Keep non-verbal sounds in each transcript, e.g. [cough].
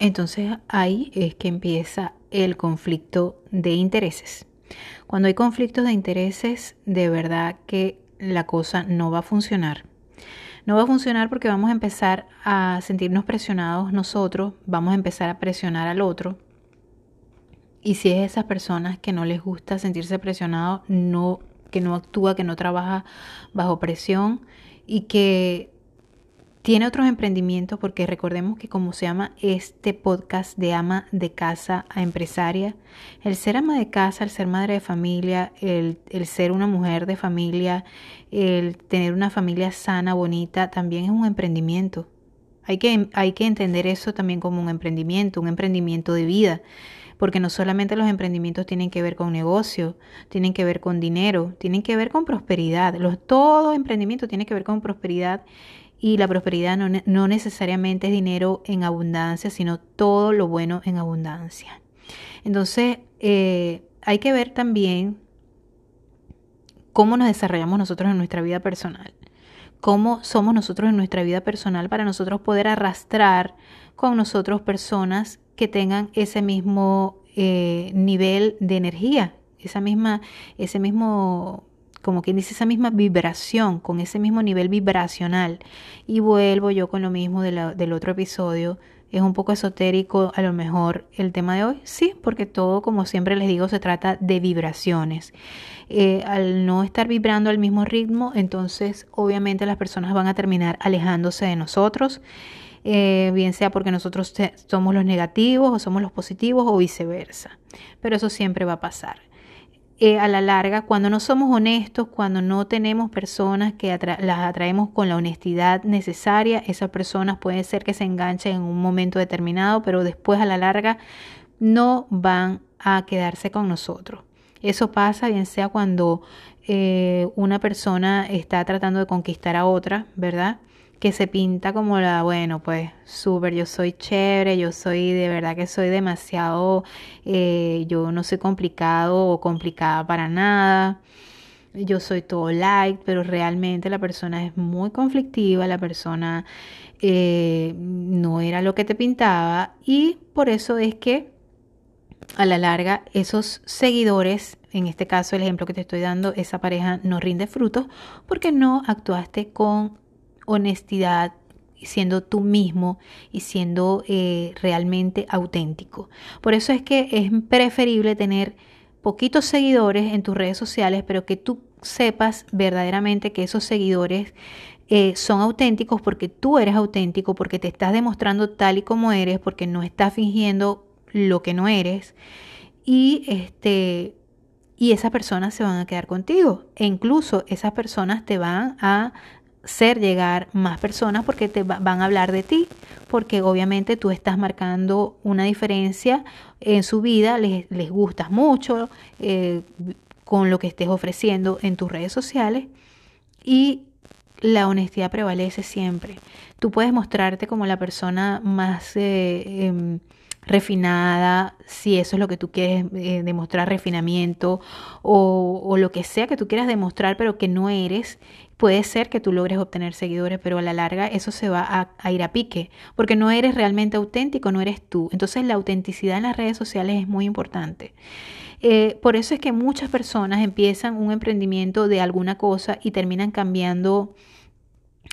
Entonces ahí es que empieza el conflicto de intereses. Cuando hay conflictos de intereses, de verdad que la cosa no va a funcionar. No va a funcionar porque vamos a empezar a sentirnos presionados nosotros, vamos a empezar a presionar al otro. Y si es esas personas que no les gusta sentirse presionados, no, que no actúa, que no trabaja bajo presión y que tiene otros emprendimientos, porque recordemos que como se llama este podcast de ama de casa a empresaria, el ser ama de casa, el ser madre de familia, el, el ser una mujer de familia, el tener una familia sana, bonita, también es un emprendimiento. Hay que, hay que entender eso también como un emprendimiento, un emprendimiento de vida porque no solamente los emprendimientos tienen que ver con negocio, tienen que ver con dinero, tienen que ver con prosperidad. Los, todo emprendimiento tiene que ver con prosperidad y la prosperidad no, necesariamente es dinero en abundancia, sino todo lo bueno en abundancia. Entonces, eh, hay que ver también cómo nos desarrollamos nosotros en nuestra vida personal, cómo somos nosotros en nuestra vida personal para nosotros poder arrastrar con nosotros personas que tengan ese mismo eh, nivel de energía, esa misma, ese mismo como quien dice, esa misma vibración, con ese mismo nivel vibracional. Y vuelvo yo con lo mismo del otro episodio. Es un poco esotérico a lo mejor el tema de hoy, sí, porque todo, como siempre les digo, se trata de vibraciones. Eh, al no estar vibrando al mismo ritmo, entonces obviamente las personas van a terminar alejándose de nosotros, eh, bien sea porque nosotros somos los negativos o somos los positivos o viceversa. Pero eso siempre va a pasar. Eh, a la larga, cuando no somos honestos, cuando no tenemos personas que las atraemos con la honestidad necesaria, esas personas pueden ser que se enganchen en un momento determinado, pero después a la larga no van a quedarse con nosotros. Eso pasa bien sea cuando eh, una persona está tratando de conquistar a otra, ¿verdad? Que se pinta como la, bueno, pues súper, yo soy chévere, yo soy de verdad que soy demasiado, eh, yo no soy complicado o complicada para nada, yo soy todo light, pero realmente la persona es muy conflictiva, la persona eh, no era lo que te pintaba y por eso es que a la larga esos seguidores, en este caso el ejemplo que te estoy dando, esa pareja no rinde frutos porque no actuaste con honestidad, siendo tú mismo y siendo eh, realmente auténtico. Por eso es que es preferible tener poquitos seguidores en tus redes sociales, pero que tú sepas verdaderamente que esos seguidores eh, son auténticos porque tú eres auténtico, porque te estás demostrando tal y como eres, porque no estás fingiendo lo que no eres. Y este y esas personas se van a quedar contigo. E incluso esas personas te van a ser llegar más personas porque te van a hablar de ti, porque obviamente tú estás marcando una diferencia en su vida, les, les gustas mucho eh, con lo que estés ofreciendo en tus redes sociales y la honestidad prevalece siempre. Tú puedes mostrarte como la persona más... Eh, em, refinada, si eso es lo que tú quieres eh, demostrar, refinamiento o, o, lo que sea que tú quieras demostrar, pero que no eres, puede ser que tú logres obtener seguidores, pero a la larga eso se va a, ir a pique, porque no eres realmente auténtico, no eres tú. Entonces la autenticidad en las redes sociales es muy importante. Eh, por eso es que muchas personas empiezan un emprendimiento de alguna cosa y terminan cambiando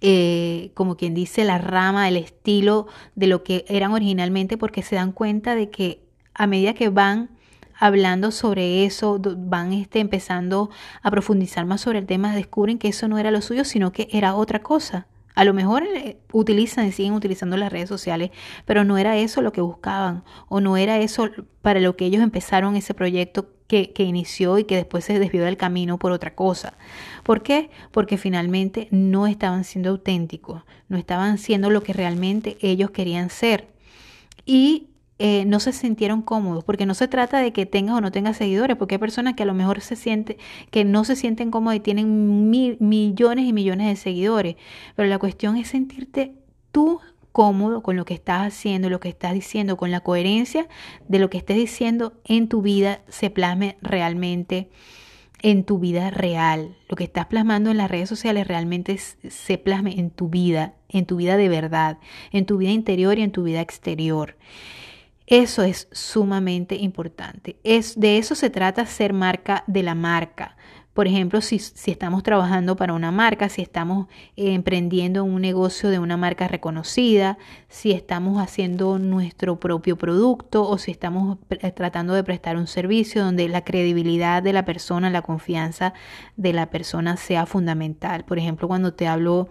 eh, como quien dice, la rama, el estilo de lo que eran originalmente, porque se dan cuenta de que a medida que van hablando sobre eso, van este, empezando a profundizar más sobre el tema, descubren que eso no era lo suyo, sino que era otra cosa. A lo mejor eh, utilizan y siguen utilizando las redes sociales, pero no era eso lo que buscaban o no era eso para lo que ellos empezaron ese proyecto que, que, inició y que después se desvió del camino por otra cosa. ¿Por qué? Porque finalmente no estaban siendo auténticos, no estaban siendo lo que realmente ellos querían ser. Y eh, no se sintieron cómodos, porque no se trata de que tengas o no tengas seguidores, porque hay personas que a lo mejor se sienten, que no se sienten cómodos y tienen millones y millones de seguidores, pero la cuestión es sentirte tú cómodo con lo que estás haciendo, lo que estás diciendo, con la coherencia de lo que estés diciendo en tu vida se plasme realmente en tu vida real. Lo que estás plasmando en las redes sociales realmente se plasme en tu vida, en tu vida de verdad, en tu vida interior y en tu vida exterior. Eso es sumamente importante. Es, de eso se trata ser marca de la marca. Por ejemplo, si, estamos trabajando para una marca, si estamos emprendiendo un negocio de una marca reconocida, si estamos haciendo nuestro propio producto o si estamos eh, tratando de prestar un servicio donde la credibilidad de la persona, la confianza de la persona sea fundamental. Por ejemplo, cuando te hablo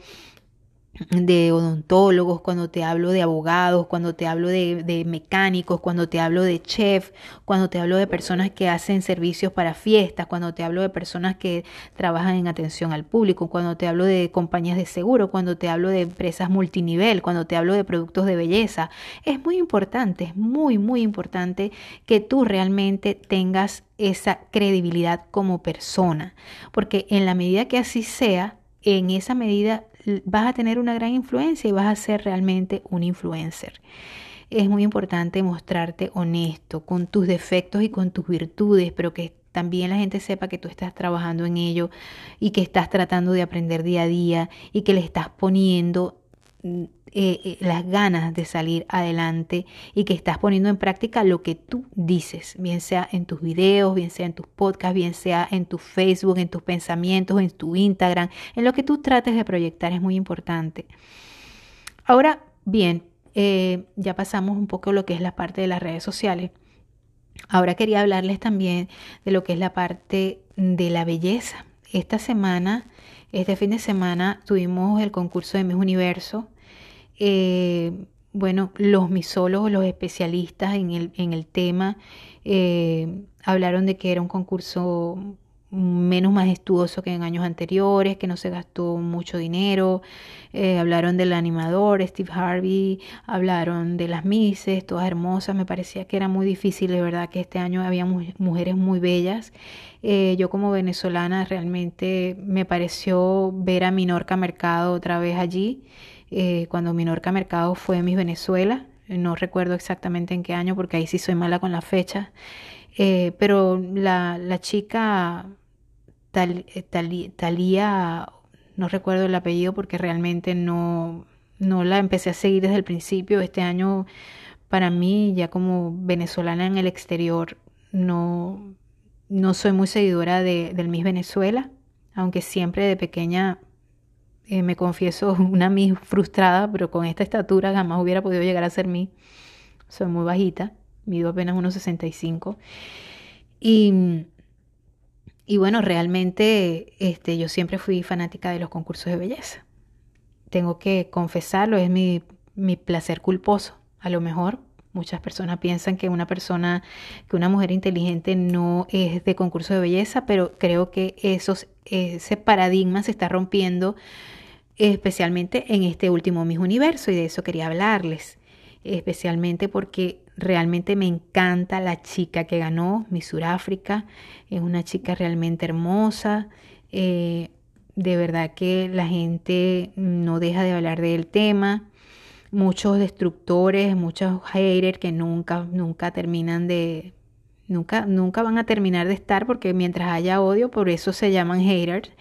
de odontólogos, cuando te hablo de abogados, cuando te hablo de, mecánicos, cuando te hablo de chef, cuando te hablo de personas que hacen servicios para fiestas, cuando te hablo de personas que trabajan en atención al público, cuando te hablo de compañías de seguro, cuando te hablo de empresas multinivel, cuando te hablo de productos de belleza. Es muy importante, es muy, muy importante que tú realmente tengas esa credibilidad como persona, porque en la medida que así sea, en esa medida vas a tener una gran influencia y vas a ser realmente un influencer. Es muy importante mostrarte honesto con tus defectos y con tus virtudes, pero que también la gente sepa que tú estás trabajando en ello y que estás tratando de aprender día a día y que le estás poniendo eh, eh, las ganas de salir adelante y que estás poniendo en práctica lo que tú dices, bien sea en tus videos, bien sea en tus podcasts, bien sea en tu Facebook, en tus pensamientos, en tu Instagram, en lo que tú trates de proyectar es muy importante. Ahora, bien, eh, ya pasamos un poco lo que es la parte de las redes sociales. Ahora quería hablarles también de lo que es la parte de la belleza. Esta semana, este fin de semana, tuvimos el concurso de Miss Universo eh, bueno, los misólogos, los especialistas en el, en el tema, eh, hablaron de que era un concurso menos majestuoso que en años anteriores, que no se gastó mucho dinero, eh, hablaron del animador Steve Harvey, hablaron de las mises, todas hermosas, me parecía que era muy difícil, de verdad que este año había mujeres muy bellas. yo como venezolana realmente me pareció ver a Minorca Mercado otra vez allí. Eh, cuando Minorca Mercado fue Miss Venezuela. No recuerdo exactamente en qué año porque ahí sí soy mala con la fecha. Eh, pero la, la chica Tal, eh, Talía, no recuerdo el apellido porque realmente no, no la empecé a seguir desde el principio. Este año para mí, ya como venezolana en el exterior, no, no soy muy seguidora de, del Miss Venezuela, aunque siempre de pequeña eh, me confieso [laughs] una mi frustrada, pero con esta estatura jamás hubiera podido llegar a ser mí. Soy muy bajita, mido apenas unos 65. Y, y bueno, realmente este, yo siempre fui fanática de los concursos de belleza. Tengo que confesarlo, es mi, mi placer culposo. A lo mejor muchas personas piensan que una persona, que una mujer inteligente no es de concurso de belleza, pero creo que esos, ese paradigma se está rompiendo especialmente en este último Miss Universo y de eso quería hablarles, especialmente porque realmente me encanta la chica que ganó Miss Suráfrica, es una chica realmente hermosa, eh, de verdad que la gente no deja de hablar del tema, muchos destructores, muchos haters que nunca, nunca terminan de, nunca, nunca van a terminar de estar porque mientras haya odio, por eso se llaman haters.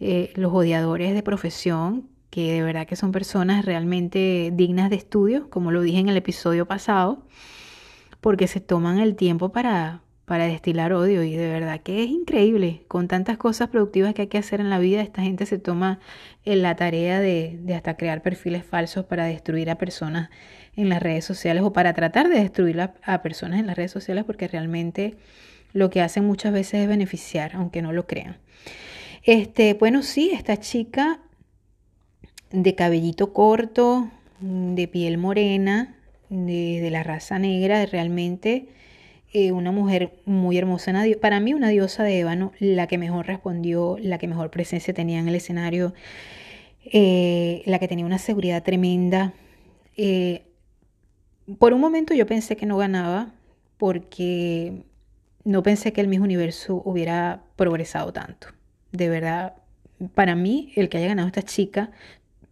Eh, los odiadores de profesión, que de verdad que son personas realmente dignas de estudio, como lo dije en el episodio pasado, porque se toman el tiempo para, para destilar odio y de verdad que es increíble, con tantas cosas productivas que hay que hacer en la vida, esta gente se toma en la tarea de, hasta crear perfiles falsos para destruir a personas en las redes sociales o para tratar de destruir a personas en las redes sociales porque realmente lo que hacen muchas veces es beneficiar, aunque no lo crean. Este, bueno, sí, esta chica de cabellito corto, de piel morena, de, la raza negra, realmente eh, una mujer muy hermosa, para mí una diosa de ébano, la que mejor respondió, la que mejor presencia tenía en el escenario, eh, la que tenía una seguridad tremenda. Eh, por un momento yo pensé que no ganaba porque no pensé que el mismo universo hubiera progresado tanto de verdad, para mí, el que haya ganado esta chica,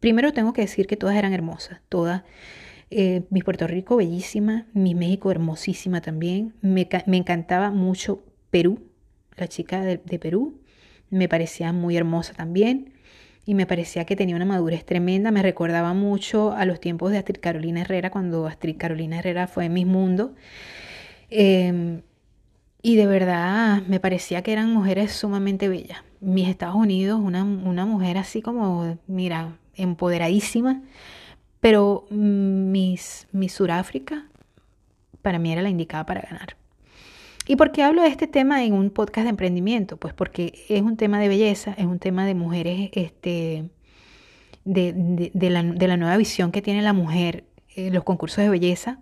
primero tengo que decir que todas eran hermosas, todas. Eh, mi Puerto Rico bellísima, mi México hermosísima también. Me, me encantaba mucho Perú. la chica de, Perú, me parecía muy hermosa también y me parecía que tenía una madurez tremenda. Me recordaba mucho a los tiempos de Astrid Carolina Herrera, cuando Astrid Carolina Herrera fue en Mis Mundo. Em, y de verdad me parecía que eran mujeres sumamente bellas. Mis Estados Unidos, una, una mujer así como, mira, empoderadísima, pero mis, mi Suráfrica para mí era la indicada para ganar. ¿Y por qué hablo de este tema en un podcast de emprendimiento? Pues porque es un tema de belleza, es un tema de mujeres, este, de, la, nueva visión que tiene la mujer en los concursos de belleza,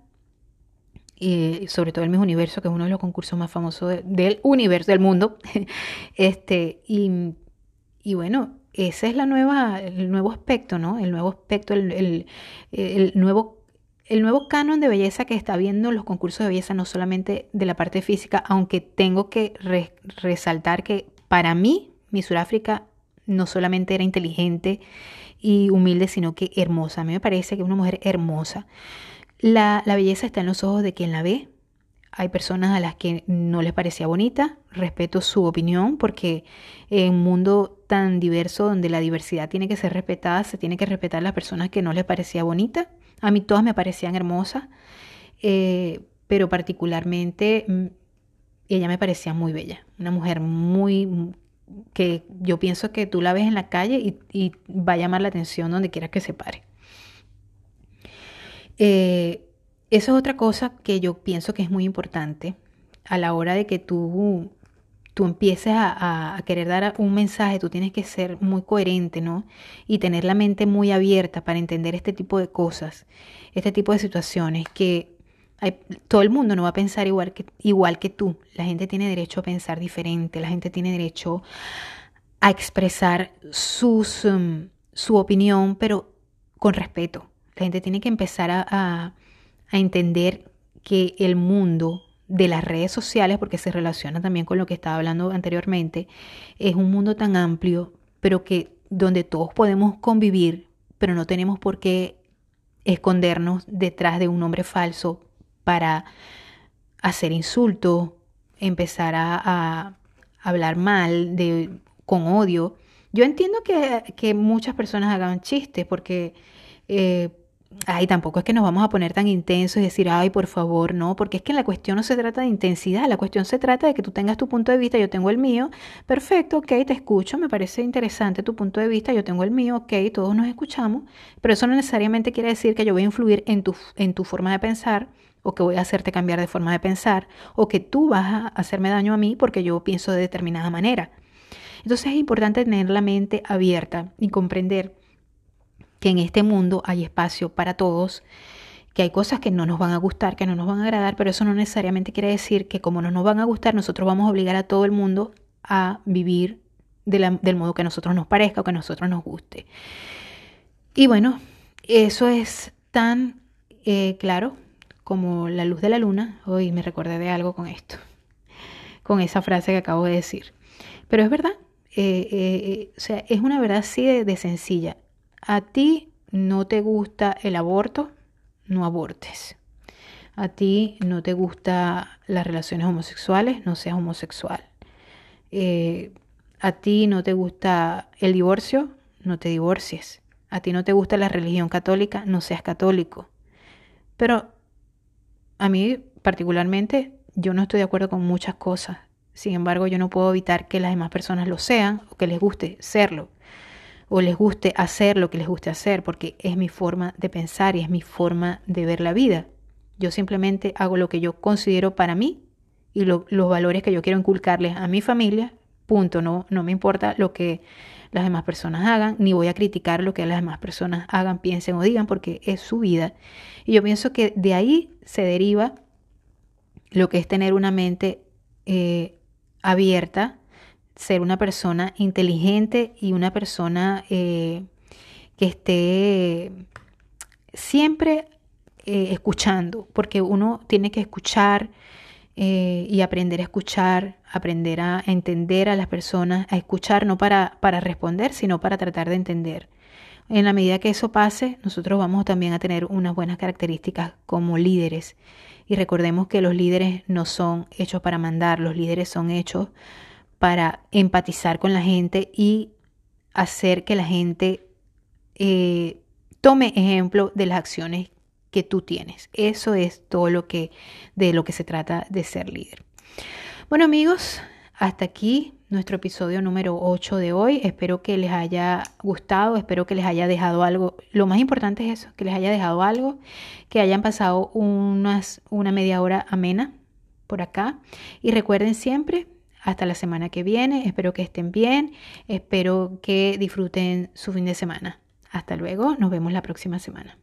y sobre todo el Miss Universo, que es uno de los concursos más famosos del universo, del mundo. [laughs] este, y, bueno, ese es la nueva, el nuevo aspecto, ¿no? El nuevo aspecto, el, nuevo, el nuevo canon de belleza que está viendo los concursos de belleza, no solamente de la parte física, aunque tengo que resaltar que para mí, mi Sudáfrica no solamente era inteligente y humilde, sino que hermosa. A mí me parece que una mujer hermosa. La, belleza está en los ojos de quien la ve, hay personas a las que no les parecía bonita, respeto su opinión porque en un mundo tan diverso donde la diversidad tiene que ser respetada, se tiene que respetar a las personas que no les parecía bonita. A mí todas me parecían hermosas, eh, pero particularmente mm, ella me parecía muy bella, una mujer muy que yo pienso que tú la ves en la calle y, y va a llamar la atención donde quiera que se pare. Eh, eso es otra cosa que yo pienso que es muy importante a la hora de que tú, tú empieces a, querer dar un mensaje, tú tienes que ser muy coherente, ¿no? Y tener la mente muy abierta para entender este tipo de cosas, este tipo de situaciones que todo el mundo no va a pensar igual que, igual que tú. La gente tiene derecho a pensar diferente, la gente tiene derecho a expresar sus, um, su opinión, pero con respeto. La gente tiene que empezar a a entender que el mundo de las redes sociales, porque se relaciona también con lo que estaba hablando anteriormente, es un mundo tan amplio, pero que donde todos podemos convivir, pero no tenemos por qué escondernos detrás de un nombre falso para hacer insultos, empezar a, hablar mal, de, con odio. Yo entiendo que, muchas personas hagan chistes porque eh, ay, tampoco es que nos vamos a poner tan intensos y decir, ay, por favor, no, porque es que la cuestión no se trata de intensidad, la cuestión se trata de que tú tengas tu punto de vista, yo tengo el mío, perfecto, ok, te escucho, me parece interesante tu punto de vista, yo tengo el mío, ok, todos nos escuchamos, pero eso no necesariamente quiere decir que yo voy a influir en tu, en tu forma de pensar o que voy a hacerte cambiar de forma de pensar o que tú vas a hacerme daño a mí porque yo pienso de determinada manera. Entonces es importante tener la mente abierta y comprender que en este mundo hay espacio para todos, que hay cosas que no nos van a gustar, que no nos van a agradar, pero eso no necesariamente quiere decir que como no nos van a gustar, nosotros vamos a obligar a todo el mundo a vivir del modo que a nosotros nos parezca o que a nosotros nos guste. Y bueno, eso es tan eh, claro como la luz de la luna. Hoy me recordé de algo con esto, con esa frase que acabo de decir. Pero es verdad, eh, eh, o sea, es una verdad así de sencilla a ti no te gusta el aborto, no abortes. A ti no te gustan las relaciones homosexuales, no seas homosexual. Eh, a ti no te gusta el divorcio, no te divorcies. A ti no te gusta la religión católica, no seas católico. Pero a mí particularmente yo no estoy de acuerdo con muchas cosas. Sin embargo, yo no puedo evitar que las demás personas lo sean o que les guste serlo o les guste hacer lo que les guste hacer, porque es mi forma de pensar y es mi forma de ver la vida. Yo simplemente hago lo que yo considero para mí y los valores que yo quiero inculcarles a mi familia, punto, no, no me importa lo que las demás personas hagan, ni voy a criticar lo que las demás personas hagan, piensen o digan, porque es su vida. Y yo pienso que de ahí se deriva lo que es tener una mente eh, abierta ser una persona inteligente y una persona eh, que esté siempre eh, escuchando, porque uno tiene que escuchar eh, y aprender a escuchar, aprender a entender a las personas, a escuchar no para, para responder, sino para tratar de entender. En la medida que eso pase, nosotros vamos también a tener unas buenas características como líderes. Y recordemos que los líderes no son hechos para mandar, los líderes son hechos para empatizar con la gente y hacer que la gente eh, tome ejemplo de las acciones que tú tienes. Eso es todo lo que de lo que se trata de ser líder. Bueno, amigos, hasta aquí nuestro episodio número 8 de hoy. Espero que les haya gustado, espero que les haya dejado algo. Lo más importante es eso, que les haya dejado algo, que hayan pasado unas, una media hora amena por acá. Y recuerden siempre, hasta la semana que viene, espero que estén bien, espero que disfruten su fin de semana. Hasta luego, nos vemos la próxima semana.